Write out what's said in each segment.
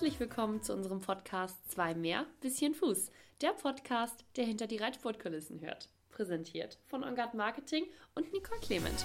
Herzlich willkommen zu unserem Podcast Zwei mehr, bisschen Fuß. Der Podcast, der hinter die Reitsportkulissen hört. Präsentiert von Ongard Marketing und Nicole Clement.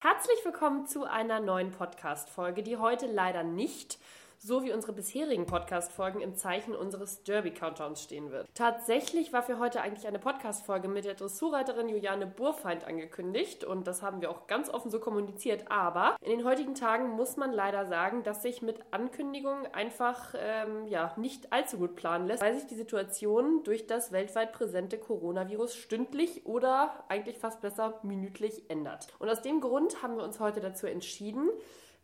Herzlich willkommen zu einer neuen Podcast-Folge, die heute leider nicht so wie unsere bisherigen Podcast-Folgen im Zeichen unseres Derby-Countdowns stehen wird. Tatsächlich war für heute eigentlich eine Podcast-Folge mit der Dressurreiterin Juliane Burfeind angekündigt und das haben wir auch ganz offen so kommuniziert. Aber in den heutigen Tagen muss man leider sagen, dass sich mit Ankündigungen einfach ähm, ja, nicht allzu gut planen lässt, weil sich die Situation durch das weltweit präsente Coronavirus stündlich oder eigentlich fast besser minütlich ändert. Und aus dem Grund haben wir uns heute dazu entschieden,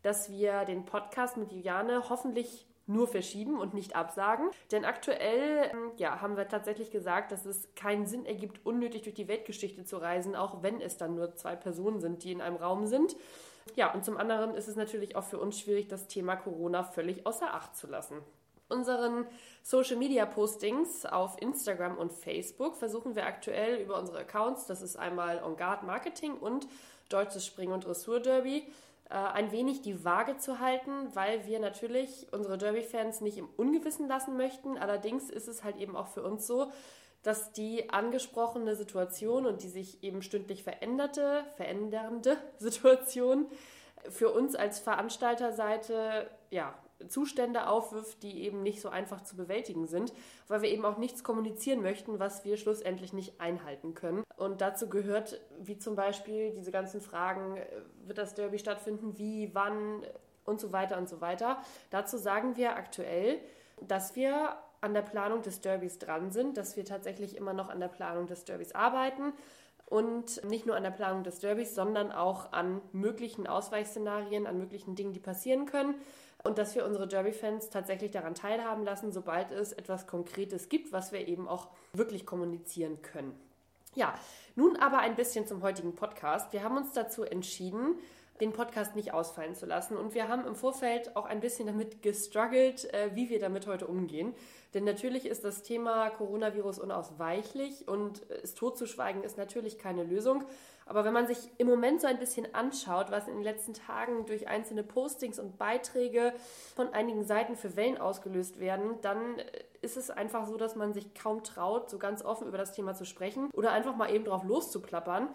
dass wir den Podcast mit Juliane hoffentlich nur verschieben und nicht absagen. Denn aktuell ähm, ja, haben wir tatsächlich gesagt, dass es keinen Sinn ergibt, unnötig durch die Weltgeschichte zu reisen, auch wenn es dann nur zwei Personen sind, die in einem Raum sind. Ja, und zum anderen ist es natürlich auch für uns schwierig, das Thema Corona völlig außer Acht zu lassen. Unseren Social Media Postings auf Instagram und Facebook versuchen wir aktuell über unsere Accounts, das ist einmal On Guard Marketing und Deutsches Spring- und Dressur Derby, ein wenig die Waage zu halten, weil wir natürlich unsere Derby-Fans nicht im Ungewissen lassen möchten. Allerdings ist es halt eben auch für uns so, dass die angesprochene Situation und die sich eben stündlich veränderte, verändernde Situation für uns als Veranstalterseite ja Zustände aufwirft, die eben nicht so einfach zu bewältigen sind, weil wir eben auch nichts kommunizieren möchten, was wir schlussendlich nicht einhalten können. Und dazu gehört, wie zum Beispiel diese ganzen Fragen, äh, wird das Derby stattfinden, wie, wann und so weiter und so weiter. Dazu sagen wir aktuell, dass wir an der Planung des Derbys dran sind, dass wir tatsächlich immer noch an der Planung des Derbys arbeiten und nicht nur an der Planung des Derbys, sondern auch an möglichen Ausweichszenarien, an möglichen Dingen, die passieren können und dass wir unsere Derby-Fans tatsächlich daran teilhaben lassen, sobald es etwas Konkretes gibt, was wir eben auch wirklich kommunizieren können. Ja, nun aber ein bisschen zum heutigen Podcast. Wir haben uns dazu entschieden, den Podcast nicht ausfallen zu lassen. Und wir haben im Vorfeld auch ein bisschen damit gestruggelt, äh, wie wir damit heute umgehen. Denn natürlich ist das Thema Coronavirus unausweichlich und es totzuschweigen ist natürlich keine Lösung. Aber wenn man sich im Moment so ein bisschen anschaut, was in den letzten Tagen durch einzelne Postings und Beiträge von einigen Seiten für Wellen ausgelöst werden, dann ist es einfach so, dass man sich kaum traut, so ganz offen über das Thema zu sprechen oder einfach mal eben drauf loszuplappern.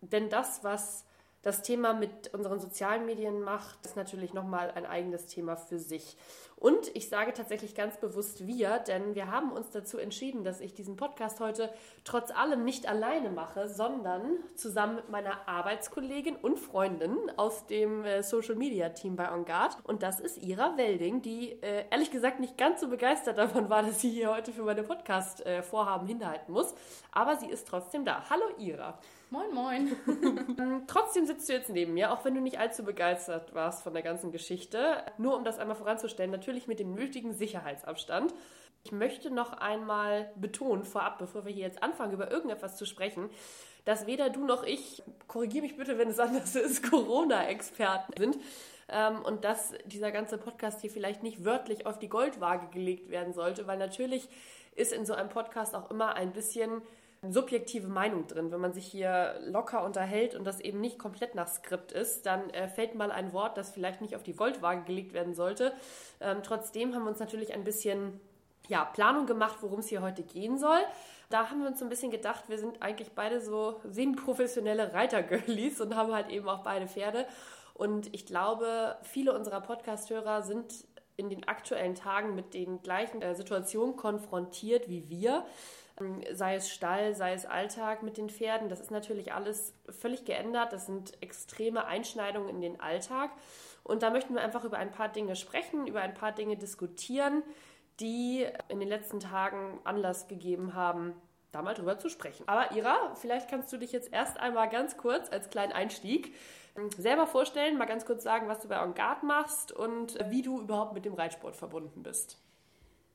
Denn das, was das Thema mit unseren sozialen Medien macht, ist natürlich nochmal ein eigenes Thema für sich. Und ich sage tatsächlich ganz bewusst wir, denn wir haben uns dazu entschieden, dass ich diesen Podcast heute trotz allem nicht alleine mache, sondern zusammen mit meiner Arbeitskollegin und Freundin aus dem äh, Social Media Team bei On Guard. Und das ist Ira Welding, die äh, ehrlich gesagt nicht ganz so begeistert davon war, dass sie hier heute für meine Podcast-Vorhaben äh, hinhalten muss. Aber sie ist trotzdem da. Hallo Ira. Moin, moin. Ähm, trotzdem sitzt du jetzt neben mir, auch wenn du nicht allzu begeistert warst von der ganzen Geschichte. Nur um das einmal voranzustellen, natürlich mit dem nötigen Sicherheitsabstand. Ich möchte noch einmal betonen, vorab, bevor wir hier jetzt anfangen, über irgendetwas zu sprechen, dass weder du noch ich, korrigiere mich bitte, wenn es anders ist, Corona-Experten sind. Ähm, und dass dieser ganze Podcast hier vielleicht nicht wörtlich auf die Goldwaage gelegt werden sollte, weil natürlich ist in so einem Podcast auch immer ein bisschen subjektive Meinung drin. Wenn man sich hier locker unterhält und das eben nicht komplett nach Skript ist, dann äh, fällt mal ein Wort, das vielleicht nicht auf die Goldwaage gelegt werden sollte. Ähm, trotzdem haben wir uns natürlich ein bisschen ja, Planung gemacht, worum es hier heute gehen soll. Da haben wir uns so ein bisschen gedacht, wir sind eigentlich beide so semi-professionelle Reitergirlies und haben halt eben auch beide Pferde. Und ich glaube, viele unserer Podcast-Hörer sind in den aktuellen Tagen mit den gleichen äh, Situationen konfrontiert wie wir. Sei es Stall, sei es Alltag mit den Pferden. Das ist natürlich alles völlig geändert. Das sind extreme Einschneidungen in den Alltag. Und da möchten wir einfach über ein paar Dinge sprechen, über ein paar Dinge diskutieren, die in den letzten Tagen Anlass gegeben haben, da mal drüber zu sprechen. Aber Ira, vielleicht kannst du dich jetzt erst einmal ganz kurz als kleinen Einstieg ähm, selber vorstellen, mal ganz kurz sagen, was du bei On Guard machst und wie du überhaupt mit dem Reitsport verbunden bist.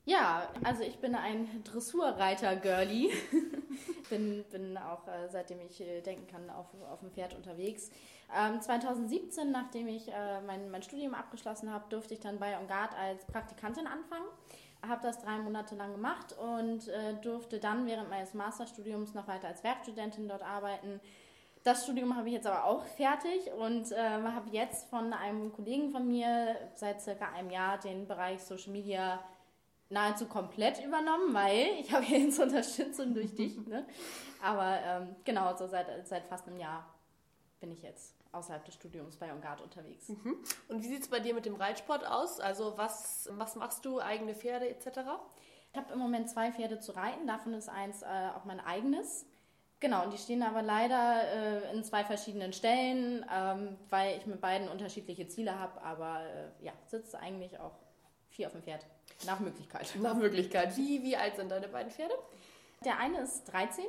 Ja, also ich bin ein Dressurreiter-Girlie. bin, bin auch äh, seitdem ich äh, denken kann auf, auf dem Pferd unterwegs. Ähm, 2017, nachdem ich äh, mein, mein Studium abgeschlossen habe, durfte ich dann bei On Guard als Praktikantin anfangen. habe das drei Monate lang gemacht und äh, durfte dann während meines Masterstudiums noch weiter als Werkstudentin dort arbeiten. Das Studium habe ich jetzt aber auch fertig und äh, habe jetzt von einem Kollegen von mir seit circa einem Jahr den Bereich Social Media nahezu komplett übernommen, weil ich habe jetzt Unterstützung durch dich. Ne? Aber ähm, genau, so seit, seit fast einem Jahr bin ich jetzt außerhalb des Studiums bei Ongard unterwegs. Mhm. Und wie sieht es bei dir mit dem Reitsport aus? Also was, was machst du, eigene Pferde etc.? Ich habe im Moment zwei Pferde zu reiten, davon ist eins äh, auch mein eigenes. Genau, und die stehen aber leider äh, in zwei verschiedenen Stellen, ähm, weil ich mit beiden unterschiedliche Ziele habe, aber äh, ja, sitzt eigentlich auch vier auf dem Pferd. Nach Möglichkeit. Nach Möglichkeit. Wie, wie alt sind deine beiden Pferde? Der eine ist 13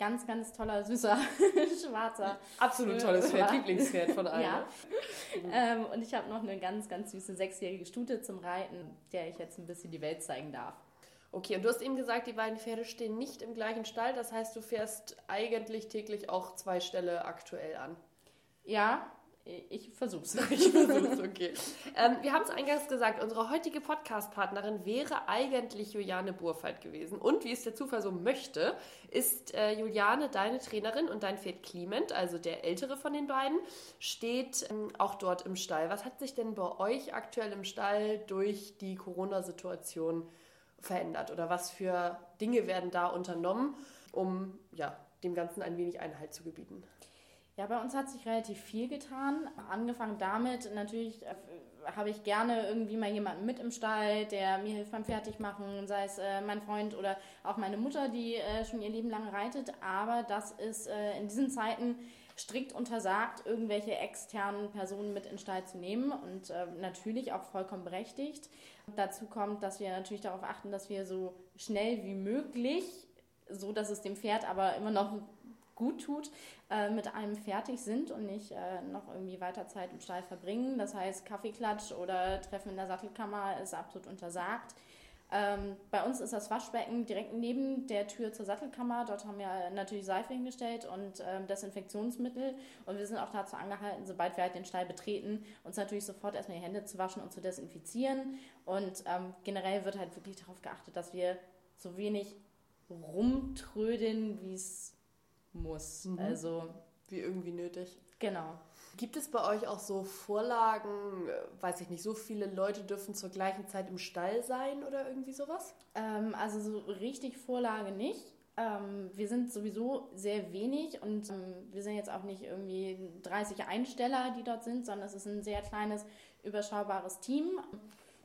ganz, ganz toller, süßer, schwarzer. Absolut tolles Pferd, Lieblingspferd von allen. Ja. ähm, und ich habe noch eine ganz, ganz süße sechsjährige Stute zum Reiten, der ich jetzt ein bisschen die Welt zeigen darf. Okay, und du hast eben gesagt, die beiden Pferde stehen nicht im gleichen Stall. Das heißt, du fährst eigentlich täglich auch zwei Ställe aktuell an. Ja, ich versuch's. Ich versuch's, okay. ähm, wir haben es eingangs gesagt, unsere heutige Podcast-Partnerin wäre eigentlich Juliane Burfeit gewesen. Und wie es der Zufall so möchte, ist äh, Juliane deine Trainerin und dein Pferd Clement, also der ältere von den beiden, steht ähm, auch dort im Stall. Was hat sich denn bei euch aktuell im Stall durch die Corona-Situation verändert? Oder was für Dinge werden da unternommen, um ja, dem Ganzen ein wenig Einhalt zu gebieten? Ja, bei uns hat sich relativ viel getan. Angefangen damit, natürlich äh, habe ich gerne irgendwie mal jemanden mit im Stall, der mir hilft beim Fertigmachen, sei es äh, mein Freund oder auch meine Mutter, die äh, schon ihr Leben lang reitet. Aber das ist äh, in diesen Zeiten strikt untersagt, irgendwelche externen Personen mit in den Stall zu nehmen und äh, natürlich auch vollkommen berechtigt. Dazu kommt, dass wir natürlich darauf achten, dass wir so schnell wie möglich, so dass es dem Pferd aber immer noch gut tut, äh, mit einem fertig sind und nicht äh, noch irgendwie weiter Zeit im Stall verbringen. Das heißt, Kaffeeklatsch oder Treffen in der Sattelkammer ist absolut untersagt. Ähm, bei uns ist das Waschbecken direkt neben der Tür zur Sattelkammer. Dort haben wir natürlich Seife hingestellt und ähm, Desinfektionsmittel. Und wir sind auch dazu angehalten, sobald wir halt den Stall betreten, uns natürlich sofort erstmal die Hände zu waschen und zu desinfizieren. Und ähm, generell wird halt wirklich darauf geachtet, dass wir so wenig rumtrödeln, wie es muss. Mhm. Also wie irgendwie nötig. Genau. Gibt es bei euch auch so Vorlagen, weiß ich nicht, so viele Leute dürfen zur gleichen Zeit im Stall sein oder irgendwie sowas? Ähm, also so richtig Vorlage nicht. Ähm, wir sind sowieso sehr wenig und ähm, wir sind jetzt auch nicht irgendwie 30 Einsteller, die dort sind, sondern es ist ein sehr kleines, überschaubares Team.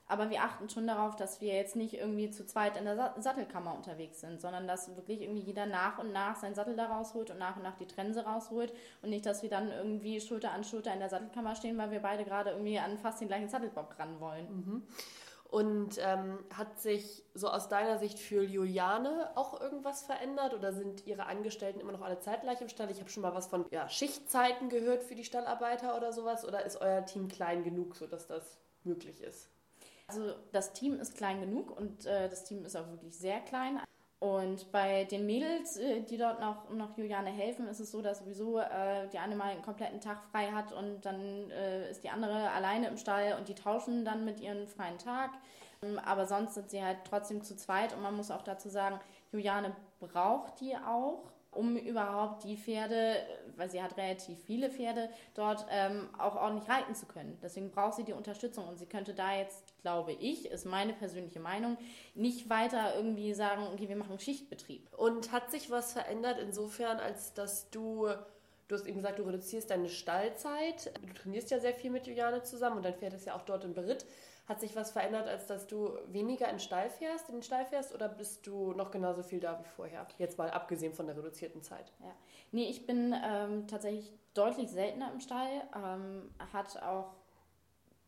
Aber wir achten schon darauf, dass wir jetzt nicht irgendwie zu zweit in der Sattelkammer unterwegs sind, sondern dass wirklich irgendwie jeder nach und nach seinen Sattel da rausholt und nach und nach die Trense rausholt und nicht, dass wir dann irgendwie Schulter an Schulter in der Sattelkammer stehen, weil wir beide gerade irgendwie an fast den gleichen Sattelbock ran wollen. Mhm. Und ähm, hat sich so aus deiner Sicht für Juliane auch irgendwas verändert oder sind ihre Angestellten immer noch alle zeitgleich im Stall? Ich habe schon mal was von ja, Schichtzeiten gehört für die Stallarbeiter oder sowas. Oder ist euer Team klein genug, sodass das möglich ist? Also das Team ist klein genug und äh, das Team ist auch wirklich sehr klein. Und bei den Mädels, äh, die dort noch, noch Juliane helfen, ist es so, dass sowieso äh, die eine mal einen kompletten Tag frei hat und dann äh, ist die andere alleine im Stall und die tauschen dann mit ihren freien Tag. Ähm, aber sonst sind sie halt trotzdem zu zweit und man muss auch dazu sagen, Juliane braucht die auch um überhaupt die Pferde, weil sie hat relativ viele Pferde, dort ähm, auch ordentlich reiten zu können. Deswegen braucht sie die Unterstützung und sie könnte da jetzt, glaube ich, ist meine persönliche Meinung, nicht weiter irgendwie sagen, okay, wir machen Schichtbetrieb. Und hat sich was verändert insofern, als dass du Du hast eben gesagt, du reduzierst deine Stallzeit. Du trainierst ja sehr viel mit Juliane zusammen und dein Pferd ist ja auch dort im Beritt. Hat sich was verändert, als dass du weniger in, Stall fährst, in den Stall fährst oder bist du noch genauso viel da wie vorher? Jetzt mal abgesehen von der reduzierten Zeit. Ja. Nee, ich bin ähm, tatsächlich deutlich seltener im Stall. Ähm, hat auch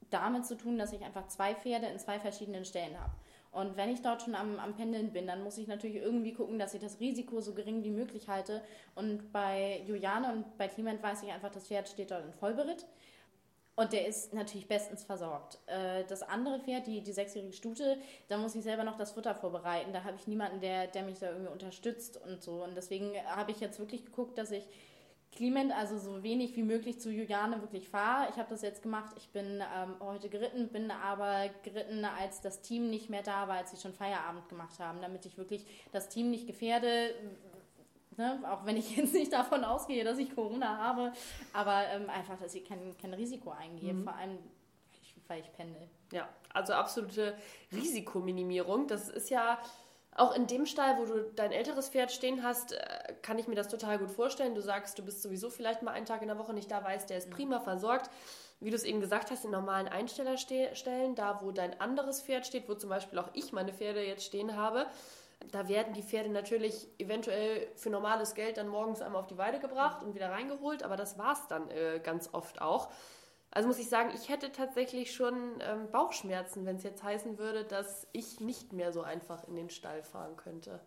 damit zu tun, dass ich einfach zwei Pferde in zwei verschiedenen Stellen habe. Und wenn ich dort schon am, am Pendeln bin, dann muss ich natürlich irgendwie gucken, dass ich das Risiko so gering wie möglich halte. Und bei Juliane und bei Clement weiß ich einfach, das Pferd steht dort in Vollberitt. Und der ist natürlich bestens versorgt. Äh, das andere Pferd, die, die sechsjährige Stute, da muss ich selber noch das Futter vorbereiten. Da habe ich niemanden, der, der mich da irgendwie unterstützt und so. Und deswegen habe ich jetzt wirklich geguckt, dass ich Clement, also so wenig wie möglich zu Juliane wirklich fahre. Ich habe das jetzt gemacht. Ich bin ähm, heute geritten, bin aber geritten, als das Team nicht mehr da war, als sie schon Feierabend gemacht haben, damit ich wirklich das Team nicht gefährde. Ne? Auch wenn ich jetzt nicht davon ausgehe, dass ich Corona habe, aber ähm, einfach, dass ich kein, kein Risiko eingehe, mhm. vor allem weil ich pendel. Ja, also absolute Risikominimierung. Das ist ja auch in dem Stall, wo du dein älteres Pferd stehen hast, äh, kann ich mir das total gut vorstellen. Du sagst, du bist sowieso vielleicht mal einen Tag in der Woche nicht da, weißt, der ist prima versorgt. Wie du es eben gesagt hast, in normalen Einstellerstellen, da wo dein anderes Pferd steht, wo zum Beispiel auch ich meine Pferde jetzt stehen habe, da werden die Pferde natürlich eventuell für normales Geld dann morgens einmal auf die Weide gebracht und wieder reingeholt, aber das war es dann äh, ganz oft auch. Also muss ich sagen, ich hätte tatsächlich schon ähm, Bauchschmerzen, wenn es jetzt heißen würde, dass ich nicht mehr so einfach in den Stall fahren könnte.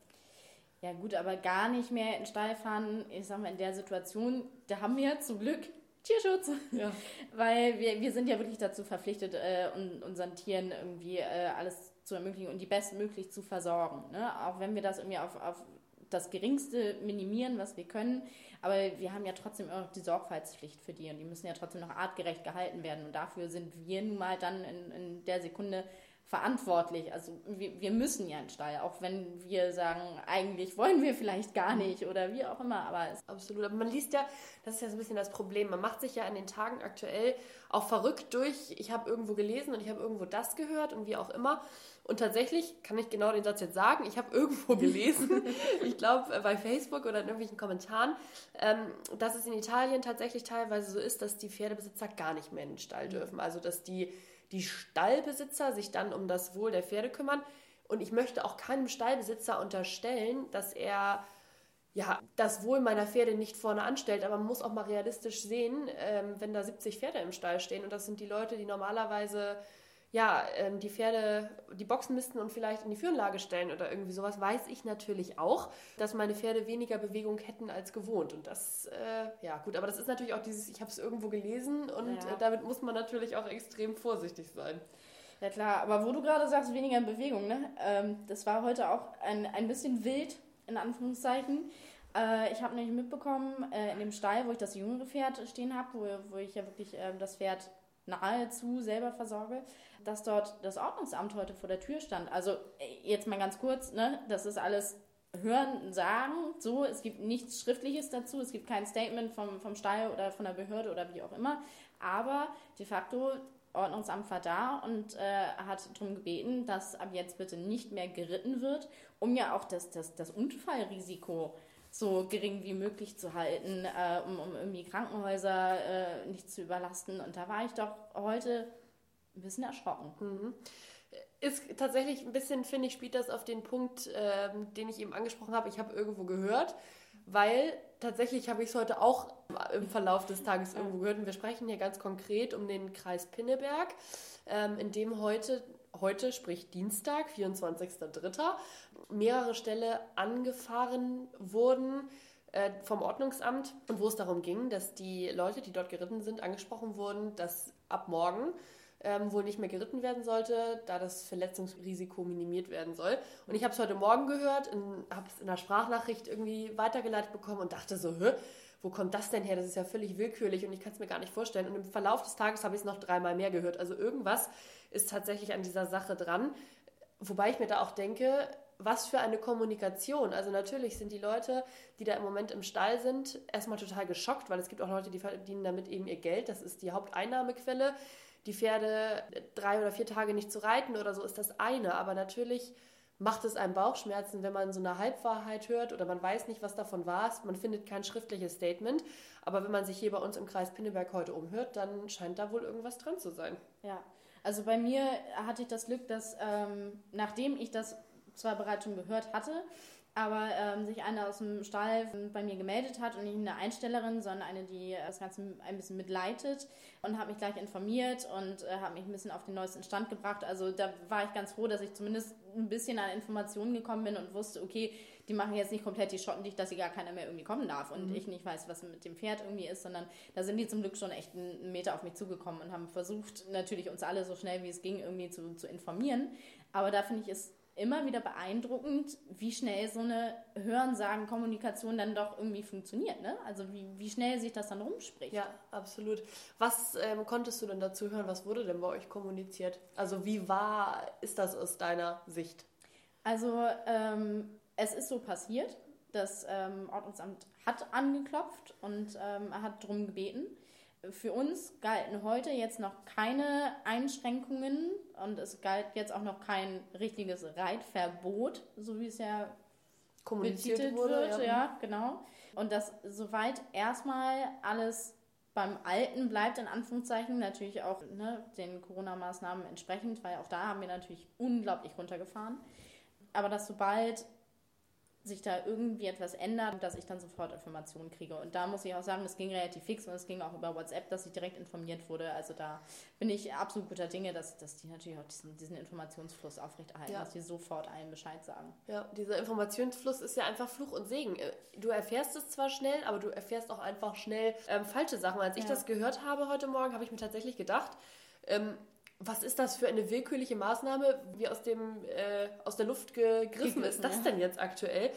Ja gut, aber gar nicht mehr in den Stall fahren, ich sag mal, in der Situation, da haben wir zum Glück Tierschutz. Ja. Weil wir, wir sind ja wirklich dazu verpflichtet, äh, unseren Tieren irgendwie äh, alles zu ermöglichen und die bestmöglich zu versorgen. Ne? Auch wenn wir das irgendwie auf, auf das Geringste minimieren, was wir können. Aber wir haben ja trotzdem auch die Sorgfaltspflicht für die und die müssen ja trotzdem noch artgerecht gehalten werden. Und dafür sind wir nun mal dann in, in der Sekunde verantwortlich. Also wir, wir müssen ja in den Stall, auch wenn wir sagen, eigentlich wollen wir vielleicht gar nicht oder wie auch immer. Aber Absolut. Aber man liest ja, das ist ja so ein bisschen das Problem. Man macht sich ja in den Tagen aktuell auch verrückt durch, ich habe irgendwo gelesen und ich habe irgendwo das gehört und wie auch immer. Und tatsächlich kann ich genau den Satz jetzt sagen. Ich habe irgendwo gelesen, ich glaube äh, bei Facebook oder in irgendwelchen Kommentaren, ähm, dass es in Italien tatsächlich teilweise so ist, dass die Pferdebesitzer gar nicht mehr in den Stall mhm. dürfen. Also dass die, die Stallbesitzer sich dann um das Wohl der Pferde kümmern. Und ich möchte auch keinem Stallbesitzer unterstellen, dass er ja, das Wohl meiner Pferde nicht vorne anstellt, aber man muss auch mal realistisch sehen, ähm, wenn da 70 Pferde im Stall stehen und das sind die Leute, die normalerweise ja, ähm, die Pferde die Boxen müssten und vielleicht in die Führenlage stellen oder irgendwie sowas, weiß ich natürlich auch, dass meine Pferde weniger Bewegung hätten als gewohnt. Und das, äh, ja gut, aber das ist natürlich auch dieses, ich habe es irgendwo gelesen und ja. äh, damit muss man natürlich auch extrem vorsichtig sein. Ja klar, aber wo du gerade sagst, weniger Bewegung, ne? Ähm, das war heute auch ein, ein bisschen wild, in Anführungszeichen. Äh, ich habe nämlich mitbekommen, äh, in dem Stall, wo ich das jüngere Pferd stehen habe, wo, wo ich ja wirklich ähm, das Pferd nahezu selber versorge, dass dort das Ordnungsamt heute vor der Tür stand. Also jetzt mal ganz kurz, ne, das ist alles hören, sagen, so, es gibt nichts Schriftliches dazu, es gibt kein Statement vom, vom Stall oder von der Behörde oder wie auch immer, aber de facto Ordnungsamt war da und äh, hat darum gebeten, dass ab jetzt bitte nicht mehr geritten wird, um ja auch das, das, das Unfallrisiko so gering wie möglich zu halten, äh, um, um irgendwie Krankenhäuser äh, nicht zu überlasten. Und da war ich doch heute ein bisschen erschrocken. Mhm. Ist tatsächlich ein bisschen, finde ich, spielt das auf den Punkt, äh, den ich eben angesprochen habe. Ich habe irgendwo gehört, weil tatsächlich habe ich es heute auch im Verlauf des Tages irgendwo gehört. Und wir sprechen hier ganz konkret um den Kreis Pinneberg, ähm, in dem heute, heute, sprich Dienstag, 24.03., mehrere Ställe angefahren wurden äh, vom Ordnungsamt und wo es darum ging, dass die Leute, die dort geritten sind, angesprochen wurden, dass ab morgen ähm, wohl nicht mehr geritten werden sollte, da das Verletzungsrisiko minimiert werden soll. Und ich habe es heute Morgen gehört, habe es in einer Sprachnachricht irgendwie weitergeleitet bekommen und dachte so, Hö, wo kommt das denn her? Das ist ja völlig willkürlich und ich kann es mir gar nicht vorstellen. Und im Verlauf des Tages habe ich es noch dreimal mehr gehört. Also irgendwas ist tatsächlich an dieser Sache dran. Wobei ich mir da auch denke, was für eine Kommunikation. Also natürlich sind die Leute, die da im Moment im Stall sind, erstmal total geschockt, weil es gibt auch Leute, die verdienen damit eben ihr Geld. Das ist die Haupteinnahmequelle. Die Pferde drei oder vier Tage nicht zu reiten oder so ist das eine. Aber natürlich macht es einem Bauchschmerzen, wenn man so eine Halbwahrheit hört oder man weiß nicht, was davon war. Man findet kein schriftliches Statement. Aber wenn man sich hier bei uns im Kreis Pinneberg heute umhört, dann scheint da wohl irgendwas dran zu sein. Ja, also bei mir hatte ich das Glück, dass ähm, nachdem ich das zwar bereits schon gehört hatte, aber ähm, sich einer aus dem Stall bei mir gemeldet hat und nicht eine Einstellerin, sondern eine, die das Ganze ein bisschen mitleitet und hat mich gleich informiert und äh, hat mich ein bisschen auf den neuesten Stand gebracht. Also da war ich ganz froh, dass ich zumindest ein bisschen an Informationen gekommen bin und wusste, okay, die machen jetzt nicht komplett die Schotten dicht, dass sie gar keiner mehr irgendwie kommen darf und mhm. ich nicht weiß, was mit dem Pferd irgendwie ist, sondern da sind die zum Glück schon echt einen Meter auf mich zugekommen und haben versucht, natürlich uns alle so schnell wie es ging irgendwie zu, zu informieren. Aber da finde ich es immer wieder beeindruckend, wie schnell so eine Hörensagen-Kommunikation dann doch irgendwie funktioniert. Ne? Also wie, wie schnell sich das dann rumspricht. Ja, absolut. Was ähm, konntest du denn dazu hören? Was wurde denn bei euch kommuniziert? Also wie wahr ist das aus deiner Sicht? Also ähm, es ist so passiert. Das ähm, Ordnungsamt hat angeklopft und ähm, hat darum gebeten. Für uns galten heute jetzt noch keine Einschränkungen und es galt jetzt auch noch kein richtiges Reitverbot, so wie es ja kommuniziert wurde. Wird, ja. ja, genau. Und dass soweit erstmal alles beim Alten bleibt, in Anführungszeichen, natürlich auch ne, den Corona-Maßnahmen entsprechend, weil auch da haben wir natürlich unglaublich runtergefahren. Aber dass sobald sich da irgendwie etwas ändert, dass ich dann sofort Informationen kriege. Und da muss ich auch sagen, das ging relativ fix und es ging auch über WhatsApp, dass ich direkt informiert wurde. Also da bin ich absolut guter Dinge, dass, dass die natürlich auch diesen, diesen Informationsfluss aufrechterhalten, ja. dass die sofort allen Bescheid sagen. Ja, dieser Informationsfluss ist ja einfach Fluch und Segen. Du erfährst es zwar schnell, aber du erfährst auch einfach schnell ähm, falsche Sachen. Als ich ja. das gehört habe heute Morgen, habe ich mir tatsächlich gedacht, ähm, was ist das für eine willkürliche Maßnahme, wie aus, dem, äh, aus der Luft gegriffen ist das denn jetzt aktuell?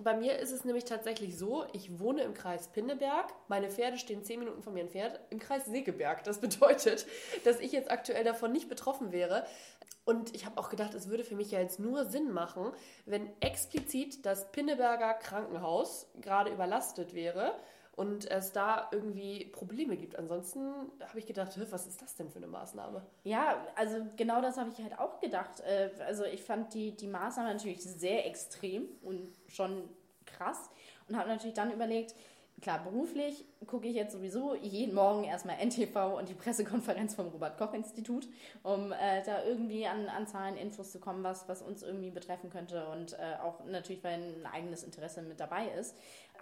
Bei mir ist es nämlich tatsächlich so, ich wohne im Kreis Pinneberg, meine Pferde stehen zehn Minuten von mir entfernt, im Kreis Segeberg. Das bedeutet, dass ich jetzt aktuell davon nicht betroffen wäre. Und ich habe auch gedacht, es würde für mich ja jetzt nur Sinn machen, wenn explizit das Pinneberger Krankenhaus gerade überlastet wäre und es da irgendwie Probleme gibt. Ansonsten habe ich gedacht, was ist das denn für eine Maßnahme? Ja, also genau das habe ich halt auch gedacht. Äh, also ich fand die, die Maßnahme natürlich sehr extrem und schon krass und habe natürlich dann überlegt, klar, beruflich gucke ich jetzt sowieso jeden Morgen erstmal NTV und die Pressekonferenz vom Robert-Koch-Institut, um äh, da irgendwie an, an Zahlen, Infos zu kommen, was, was uns irgendwie betreffen könnte und äh, auch natürlich, weil ein eigenes Interesse mit dabei ist.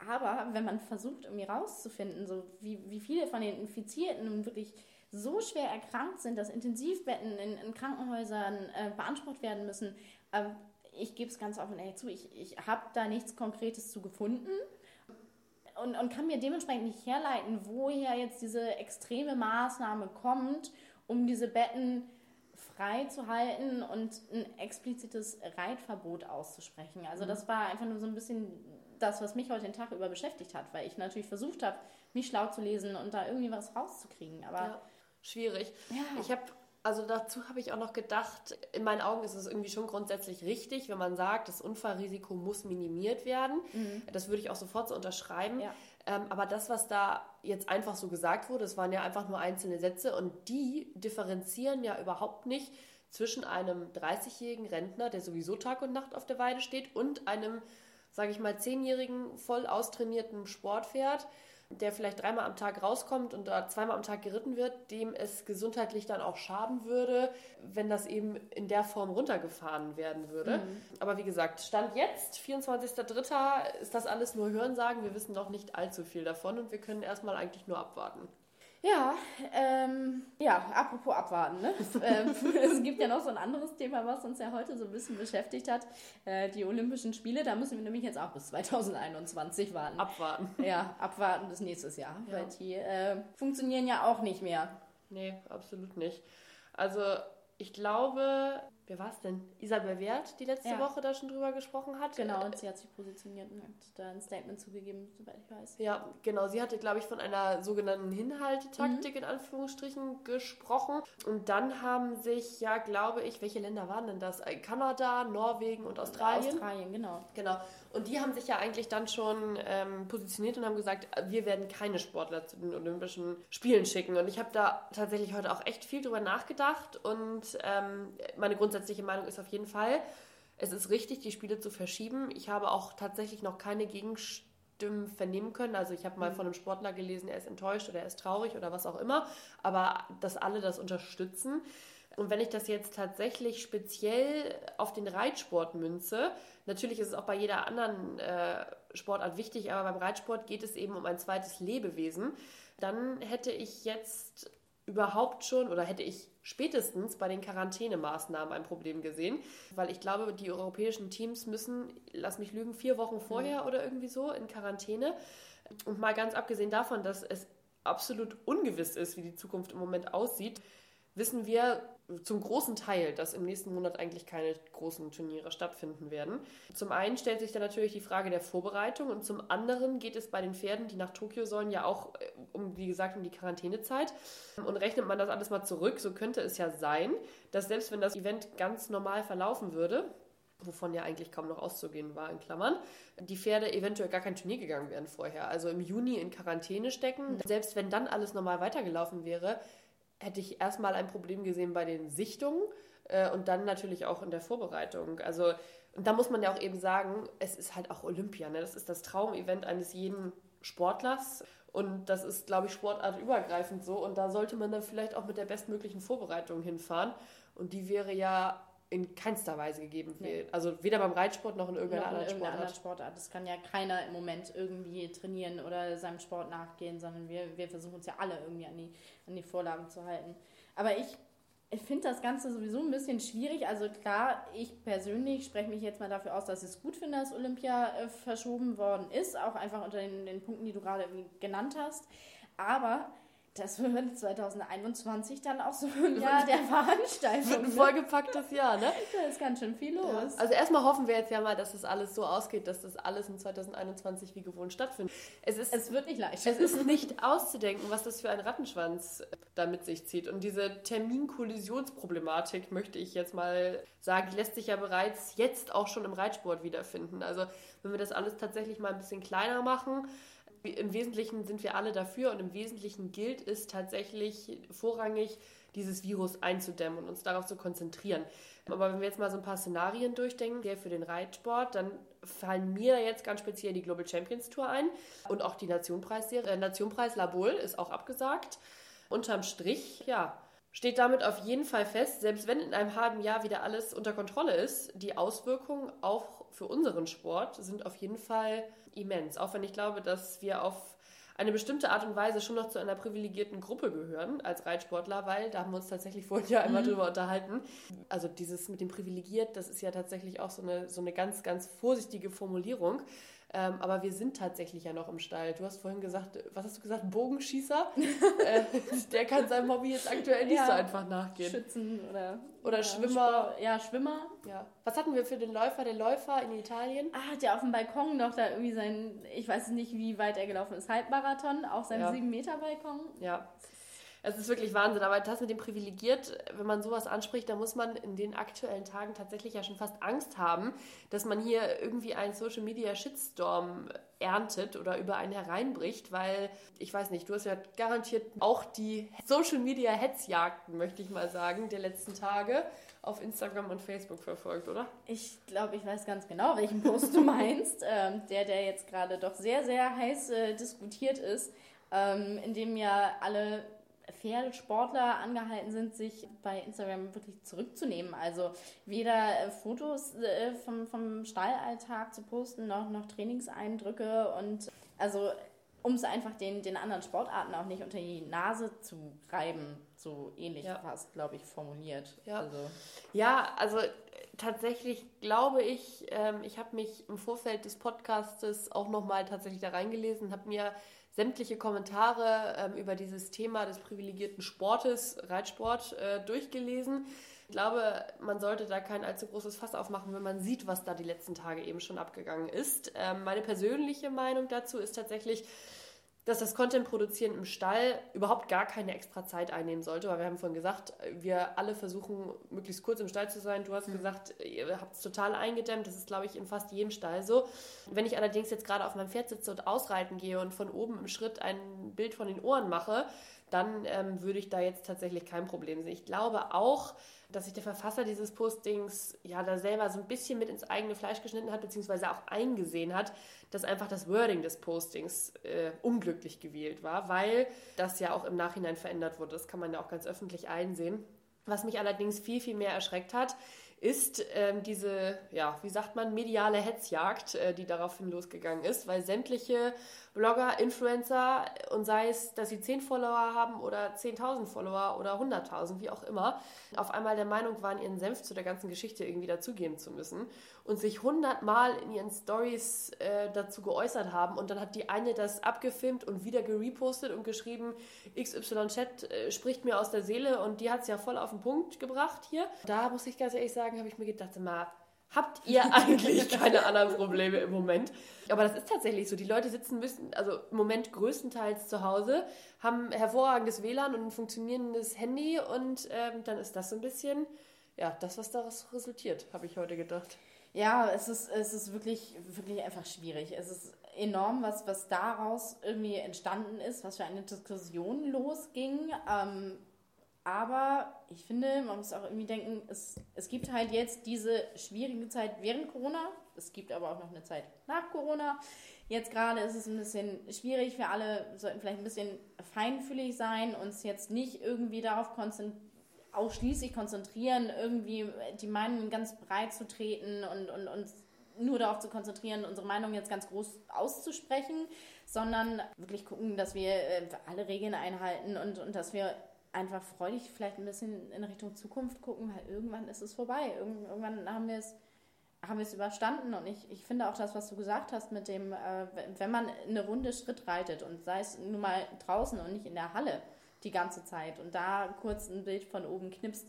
Aber wenn man versucht, irgendwie rauszufinden, so wie, wie viele von den Infizierten nun wirklich so schwer erkrankt sind, dass Intensivbetten in, in Krankenhäusern äh, beansprucht werden müssen, äh, ich gebe es ganz offen ehrlich zu, ich, ich habe da nichts Konkretes zu gefunden und, und kann mir dementsprechend nicht herleiten, woher jetzt diese extreme Maßnahme kommt, um diese Betten frei zu halten und ein explizites Reitverbot auszusprechen. Also das war einfach nur so ein bisschen das, was mich heute den Tag über beschäftigt hat, weil ich natürlich versucht habe, mich schlau zu lesen und da irgendwie was rauszukriegen. Aber ja, schwierig. Ja. Ich habe also dazu habe ich auch noch gedacht, in meinen Augen ist es irgendwie schon grundsätzlich richtig, wenn man sagt, das Unfallrisiko muss minimiert werden. Mhm. Das würde ich auch sofort so unterschreiben. Ja. Ähm, aber das, was da jetzt einfach so gesagt wurde, das waren ja einfach nur einzelne Sätze und die differenzieren ja überhaupt nicht zwischen einem 30-jährigen Rentner, der sowieso Tag und Nacht auf der Weide steht, und einem sage ich mal, zehnjährigen, voll austrainierten Sportpferd, der vielleicht dreimal am Tag rauskommt und da zweimal am Tag geritten wird, dem es gesundheitlich dann auch schaden würde, wenn das eben in der Form runtergefahren werden würde. Mhm. Aber wie gesagt, Stand jetzt, 24.03., ist das alles nur Hörensagen. Wir wissen noch nicht allzu viel davon und wir können erstmal eigentlich nur abwarten. Ja, ähm, ja, apropos abwarten. Ne? ähm, es gibt ja noch so ein anderes Thema, was uns ja heute so ein bisschen beschäftigt hat. Äh, die Olympischen Spiele, da müssen wir nämlich jetzt auch bis 2021 warten. Abwarten. Ja, abwarten bis nächstes Jahr, ja. weil die äh, funktionieren ja auch nicht mehr. Nee, absolut nicht. Also ich glaube, wer war es denn? Isabel Wert, die letzte ja. Woche da schon drüber gesprochen hat. Genau, und sie hat sich positioniert und hat da ein Statement zugegeben, soweit ich weiß. Ja, genau. Sie hatte, glaube ich, von einer sogenannten Hinhaltetaktik mhm. in Anführungsstrichen gesprochen. Und dann haben sich, ja, glaube ich, welche Länder waren denn das? Kanada, Norwegen und Australien. Australien, genau. Genau. Und die haben sich ja eigentlich dann schon ähm, positioniert und haben gesagt, wir werden keine Sportler zu den Olympischen Spielen schicken. Und ich habe da tatsächlich heute auch echt viel drüber nachgedacht. Und ähm, meine grundsätzliche Meinung ist auf jeden Fall, es ist richtig, die Spiele zu verschieben. Ich habe auch tatsächlich noch keine Gegenstimmen vernehmen können. Also ich habe mal mhm. von einem Sportler gelesen, er ist enttäuscht oder er ist traurig oder was auch immer. Aber dass alle das unterstützen. Und wenn ich das jetzt tatsächlich speziell auf den Reitsport münze, natürlich ist es auch bei jeder anderen äh, Sportart wichtig, aber beim Reitsport geht es eben um ein zweites Lebewesen, dann hätte ich jetzt überhaupt schon oder hätte ich spätestens bei den Quarantänemaßnahmen ein Problem gesehen, weil ich glaube, die europäischen Teams müssen, lass mich lügen, vier Wochen vorher mhm. oder irgendwie so in Quarantäne. Und mal ganz abgesehen davon, dass es absolut ungewiss ist, wie die Zukunft im Moment aussieht, wissen wir zum großen Teil, dass im nächsten Monat eigentlich keine großen Turniere stattfinden werden. Zum einen stellt sich da natürlich die Frage der Vorbereitung und zum anderen geht es bei den Pferden, die nach Tokio sollen, ja auch äh, um, wie gesagt, um die Quarantänezeit. Und rechnet man das alles mal zurück, so könnte es ja sein, dass selbst wenn das Event ganz normal verlaufen würde, wovon ja eigentlich kaum noch auszugehen war, in Klammern, die Pferde eventuell gar kein Turnier gegangen wären vorher. Also im Juni in Quarantäne stecken. Selbst wenn dann alles normal weitergelaufen wäre, hätte ich erstmal ein Problem gesehen bei den Sichtungen äh, und dann natürlich auch in der Vorbereitung. Also, und da muss man ja auch eben sagen, es ist halt auch Olympia. Ne? Das ist das Traumevent eines jeden Sportlers. Und das ist, glaube ich, sportartübergreifend so. Und da sollte man dann vielleicht auch mit der bestmöglichen Vorbereitung hinfahren. Und die wäre ja in keinster Weise gegeben. Nee. Also weder beim Reitsport noch in irgendeiner, anderen, irgendeiner Sportart. Sportart. Das kann ja keiner im Moment irgendwie trainieren oder seinem Sport nachgehen, sondern wir, wir versuchen uns ja alle irgendwie an die, an die Vorlagen zu halten. Aber ich, ich finde das Ganze sowieso ein bisschen schwierig. Also klar, ich persönlich spreche mich jetzt mal dafür aus, dass ich es gut finde, dass Olympia äh, verschoben worden ist, auch einfach unter den, den Punkten, die du gerade genannt hast. Aber das wird 2021 dann auch so ein Jahr der Veranstaltung. Wird ein ne? vollgepacktes Jahr, ne? Da ist ganz schön viel los. Ja. Also erstmal hoffen wir jetzt ja mal, dass das alles so ausgeht, dass das alles in 2021 wie gewohnt stattfindet. Es, ist, es wird nicht leicht. Es ist nicht auszudenken, was das für ein Rattenschwanz da mit sich zieht. Und diese Terminkollisionsproblematik, möchte ich jetzt mal sagen, die lässt sich ja bereits jetzt auch schon im Reitsport wiederfinden. Also wenn wir das alles tatsächlich mal ein bisschen kleiner machen, im Wesentlichen sind wir alle dafür und im Wesentlichen gilt es tatsächlich vorrangig, dieses Virus einzudämmen und uns darauf zu konzentrieren. Aber wenn wir jetzt mal so ein paar Szenarien durchdenken, der für den Reitsport, dann fallen mir jetzt ganz speziell die Global Champions Tour ein und auch die Nationpreisserie. Der Nationpreis Labol ist auch abgesagt. Unterm Strich, ja, steht damit auf jeden Fall fest, selbst wenn in einem halben Jahr wieder alles unter Kontrolle ist, die Auswirkungen auch für unseren Sport sind auf jeden Fall immens. Auch wenn ich glaube, dass wir auf eine bestimmte Art und Weise schon noch zu einer privilegierten Gruppe gehören als Reitsportler, weil da haben wir uns tatsächlich vorhin ja einmal mhm. drüber unterhalten. Also dieses mit dem privilegiert, das ist ja tatsächlich auch so eine, so eine ganz, ganz vorsichtige Formulierung. Ähm, aber wir sind tatsächlich ja noch im Stall. Du hast vorhin gesagt, was hast du gesagt? Bogenschießer? äh, der kann seinem Hobby jetzt aktuell nicht ja, so einfach nachgehen. Schützen oder. Oder ja, Schwimmer. Sport, ja, Schwimmer. Ja. Was hatten wir für den Läufer? Der Läufer in Italien? Ah, der auf dem Balkon noch da irgendwie sein, ich weiß nicht, wie weit er gelaufen ist, Halbmarathon, auf seinem ja. 7-Meter-Balkon. Ja. Es ist wirklich Wahnsinn, aber das mit dem privilegiert, wenn man sowas anspricht, da muss man in den aktuellen Tagen tatsächlich ja schon fast Angst haben, dass man hier irgendwie einen Social Media Shitstorm erntet oder über einen hereinbricht, weil ich weiß nicht, du hast ja garantiert auch die Social Media Hetzjagden, möchte ich mal sagen, der letzten Tage auf Instagram und Facebook verfolgt, oder? Ich glaube, ich weiß ganz genau, welchen Post du meinst, ähm, der, der jetzt gerade doch sehr, sehr heiß äh, diskutiert ist, ähm, in dem ja alle Pferdesportler angehalten sind, sich bei Instagram wirklich zurückzunehmen. Also weder äh, Fotos äh, vom, vom Stallalltag zu posten, noch, noch Trainingseindrücke und also um es einfach den, den anderen Sportarten auch nicht unter die Nase zu reiben, so ähnlich ja. fast, glaube ich, formuliert. Ja, also, ja, also tatsächlich glaube ich, ähm, ich habe mich im Vorfeld des Podcastes auch nochmal tatsächlich da reingelesen, habe mir sämtliche Kommentare ähm, über dieses Thema des privilegierten Sportes, Reitsport, äh, durchgelesen. Ich glaube, man sollte da kein allzu großes Fass aufmachen, wenn man sieht, was da die letzten Tage eben schon abgegangen ist. Ähm, meine persönliche Meinung dazu ist tatsächlich, dass das Content-Produzieren im Stall überhaupt gar keine extra Zeit einnehmen sollte, weil wir haben vorhin gesagt, wir alle versuchen, möglichst kurz im Stall zu sein. Du hast mhm. gesagt, ihr habt es total eingedämmt. Das ist, glaube ich, in fast jedem Stall so. Wenn ich allerdings jetzt gerade auf meinem Pferd sitze und ausreiten gehe und von oben im Schritt ein Bild von den Ohren mache, dann ähm, würde ich da jetzt tatsächlich kein Problem sehen. Ich glaube auch, dass sich der Verfasser dieses Postings ja da selber so ein bisschen mit ins eigene Fleisch geschnitten hat, beziehungsweise auch eingesehen hat, dass einfach das Wording des Postings äh, unglücklich gewählt war, weil das ja auch im Nachhinein verändert wurde. Das kann man ja auch ganz öffentlich einsehen. Was mich allerdings viel, viel mehr erschreckt hat, ist ähm, diese, ja, wie sagt man, mediale Hetzjagd, äh, die daraufhin losgegangen ist, weil sämtliche Blogger, Influencer und sei es, dass sie 10 Follower haben oder 10.000 Follower oder 100.000, wie auch immer, auf einmal der Meinung waren, ihren Senf zu der ganzen Geschichte irgendwie dazugeben zu müssen und sich hundertmal in ihren Stories äh, dazu geäußert haben und dann hat die eine das abgefilmt und wieder gerepostet und geschrieben, XYZ äh, spricht mir aus der Seele und die hat es ja voll auf den Punkt gebracht hier. Da muss ich ganz ehrlich sagen, habe ich mir gedacht, mal, habt ihr eigentlich keine anderen Probleme im Moment? Aber das ist tatsächlich so. Die Leute sitzen müssen, also im Moment größtenteils zu Hause, haben hervorragendes WLAN und ein funktionierendes Handy und ähm, dann ist das so ein bisschen, ja, das, was daraus resultiert, habe ich heute gedacht. Ja, es ist, es ist wirklich, wirklich einfach schwierig. Es ist enorm, was, was daraus irgendwie entstanden ist, was für eine Diskussion losging. Ähm, aber ich finde, man muss auch irgendwie denken, es, es gibt halt jetzt diese schwierige Zeit während Corona. Es gibt aber auch noch eine Zeit nach Corona. Jetzt gerade ist es ein bisschen schwierig. Wir alle sollten vielleicht ein bisschen feinfühlig sein, uns jetzt nicht irgendwie darauf konzentrieren, ausschließlich konzentrieren, irgendwie die Meinungen ganz breit zu treten und, und uns nur darauf zu konzentrieren, unsere Meinung jetzt ganz groß auszusprechen, sondern wirklich gucken, dass wir äh, alle Regeln einhalten und, und dass wir einfach freudig vielleicht ein bisschen in Richtung Zukunft gucken, weil irgendwann ist es vorbei. irgendwann haben wir es haben wir es überstanden und ich, ich finde auch das, was du gesagt hast mit dem, äh, wenn man eine Runde Schritt reitet und sei es nur mal draußen und nicht in der Halle die ganze Zeit und da kurz ein Bild von oben knipst,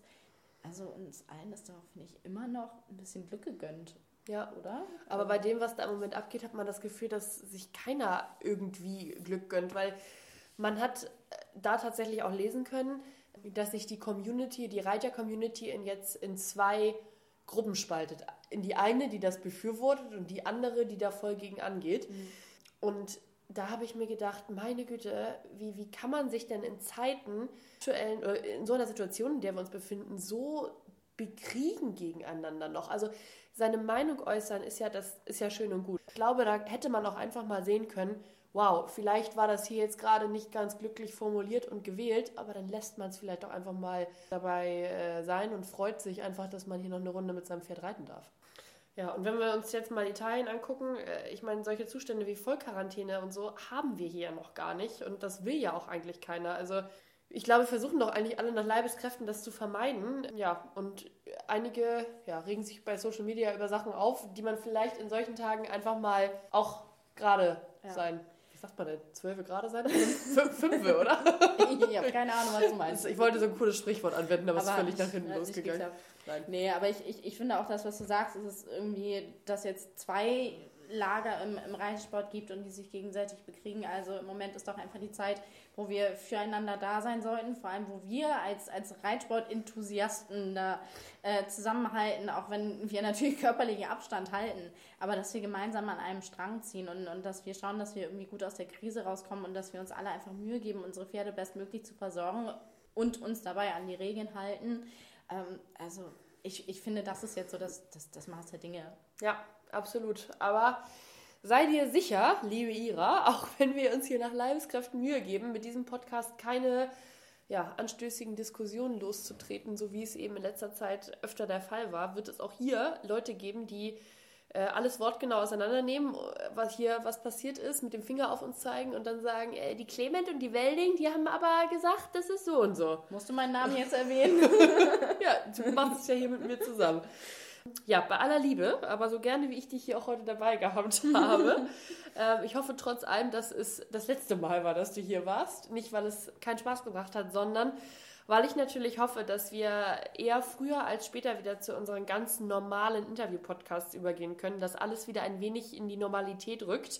also uns allen ist doch, finde ich, immer noch ein bisschen Glück gegönnt. Ja, oder? Aber bei dem, was da im Moment abgeht, hat man das Gefühl, dass sich keiner irgendwie Glück gönnt, weil man hat da tatsächlich auch lesen können, dass sich die Community, die Reiter-Community in jetzt in zwei Gruppen spaltet. In die eine, die das befürwortet und die andere, die da voll gegen angeht. Mhm. Und da habe ich mir gedacht, meine Güte, wie, wie kann man sich denn in Zeiten, in so einer Situation, in der wir uns befinden, so bekriegen gegeneinander noch? Also seine Meinung äußern ist ja, das ist ja schön und gut. Ich glaube, da hätte man auch einfach mal sehen können, wow, vielleicht war das hier jetzt gerade nicht ganz glücklich formuliert und gewählt, aber dann lässt man es vielleicht auch einfach mal dabei äh, sein und freut sich einfach, dass man hier noch eine Runde mit seinem Pferd reiten darf. Ja, und wenn wir uns jetzt mal Italien angucken, äh, ich meine, solche Zustände wie Vollquarantäne und so haben wir hier ja noch gar nicht und das will ja auch eigentlich keiner. Also ich glaube, wir versuchen doch eigentlich alle nach Leibeskräften das zu vermeiden. Ja, und einige ja, regen sich bei Social Media über Sachen auf, die man vielleicht in solchen Tagen einfach mal auch gerade ja. sein wie sagt man denn, 12 Grad sein? 5, oder? ich habe keine Ahnung, was du meinst. Ich wollte so ein cooles Sprichwort anwenden, aber, es ist völlig nach hinten losgegangen. Nein. Nee, aber ich, ich, ich finde auch das, was du sagst, ist es irgendwie, dass jetzt zwei Lager im, im Reitsport gibt und die sich gegenseitig bekriegen. Also im Moment ist doch einfach die Zeit, wo wir füreinander da sein sollten, vor allem wo wir als, als Reitsport-Enthusiasten da äh, zusammenhalten, auch wenn wir natürlich körperlichen Abstand halten, aber dass wir gemeinsam an einem Strang ziehen und, und dass wir schauen, dass wir irgendwie gut aus der Krise rauskommen und dass wir uns alle einfach Mühe geben, unsere Pferde bestmöglich zu versorgen und uns dabei an die Regeln halten. Ähm, also ich, ich finde, das ist jetzt so das, das, das Maß der Dinge. Ja, absolut. Aber sei dir sicher, liebe Ira, auch wenn wir uns hier nach Leibeskräften Mühe geben, mit diesem Podcast keine ja, anstößigen Diskussionen loszutreten, so wie es eben in letzter Zeit öfter der Fall war, wird es auch hier Leute geben, die äh, alles wortgenau auseinandernehmen, was hier was passiert ist, mit dem Finger auf uns zeigen und dann sagen, äh, die Clement und die Welding, die haben aber gesagt, das ist so und so. Musst du meinen Namen jetzt erwähnen? ja, du machst es ja hier mit mir zusammen. Ja, bei aller Liebe, aber so gerne wie ich dich hier auch heute dabei gehabt habe. ähm, ich hoffe trotz allem, dass es das letzte Mal war, dass du hier warst. Nicht, weil es keinen Spaß gebracht hat, sondern weil ich natürlich hoffe, dass wir eher früher als später wieder zu unseren ganz normalen Interview-Podcasts übergehen können, dass alles wieder ein wenig in die Normalität rückt.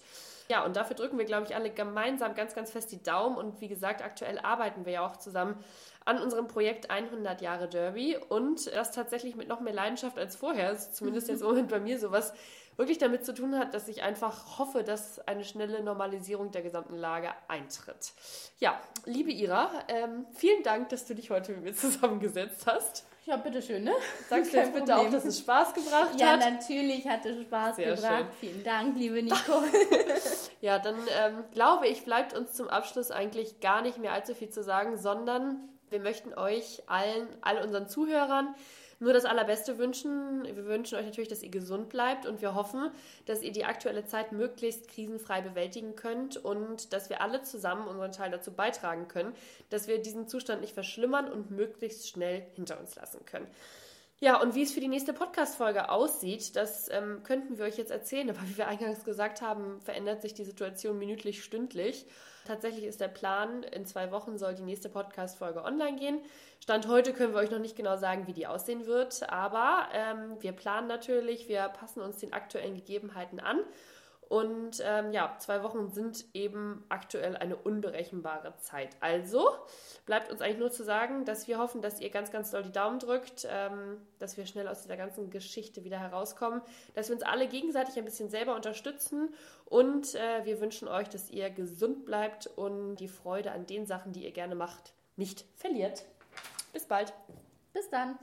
Ja, und dafür drücken wir, glaube ich, alle gemeinsam ganz, ganz fest die Daumen. Und wie gesagt, aktuell arbeiten wir ja auch zusammen an unserem Projekt 100 Jahre Derby und das tatsächlich mit noch mehr Leidenschaft als vorher, ist zumindest jetzt im Moment bei mir sowas, wirklich damit zu tun hat, dass ich einfach hoffe, dass eine schnelle Normalisierung der gesamten Lage eintritt. Ja, liebe Ira, ähm, vielen Dank, dass du dich heute mit mir zusammengesetzt hast. Ja, bitteschön, ne? Sagst du jetzt bitte Problem. auch, dass es Spaß gebracht ja, hat? Ja, natürlich hat es Spaß Sehr gebracht. Schön. Vielen Dank, liebe Nico. ja, dann ähm, glaube ich, bleibt uns zum Abschluss eigentlich gar nicht mehr allzu viel zu sagen, sondern wir möchten euch allen, all unseren Zuhörern nur das Allerbeste wünschen. Wir wünschen euch natürlich, dass ihr gesund bleibt und wir hoffen, dass ihr die aktuelle Zeit möglichst krisenfrei bewältigen könnt und dass wir alle zusammen unseren Teil dazu beitragen können, dass wir diesen Zustand nicht verschlimmern und möglichst schnell hinter uns lassen können. Ja, und wie es für die nächste Podcast-Folge aussieht, das ähm, könnten wir euch jetzt erzählen. Aber wie wir eingangs gesagt haben, verändert sich die Situation minütlich, stündlich. Tatsächlich ist der Plan, in zwei Wochen soll die nächste Podcast-Folge online gehen. Stand heute können wir euch noch nicht genau sagen, wie die aussehen wird. Aber ähm, wir planen natürlich, wir passen uns den aktuellen Gegebenheiten an und ähm, ja, zwei Wochen sind eben aktuell eine unberechenbare Zeit. Also bleibt uns eigentlich nur zu sagen, dass wir hoffen, dass ihr ganz, ganz doll die Daumen drückt, ähm, dass wir schnell aus dieser ganzen Geschichte wieder herauskommen, dass wir uns alle gegenseitig ein bisschen selber unterstützen und äh, wir wünschen euch, dass ihr gesund bleibt und die Freude an den Sachen, die ihr gerne macht, nicht verliert. Bis bald. Bis dann.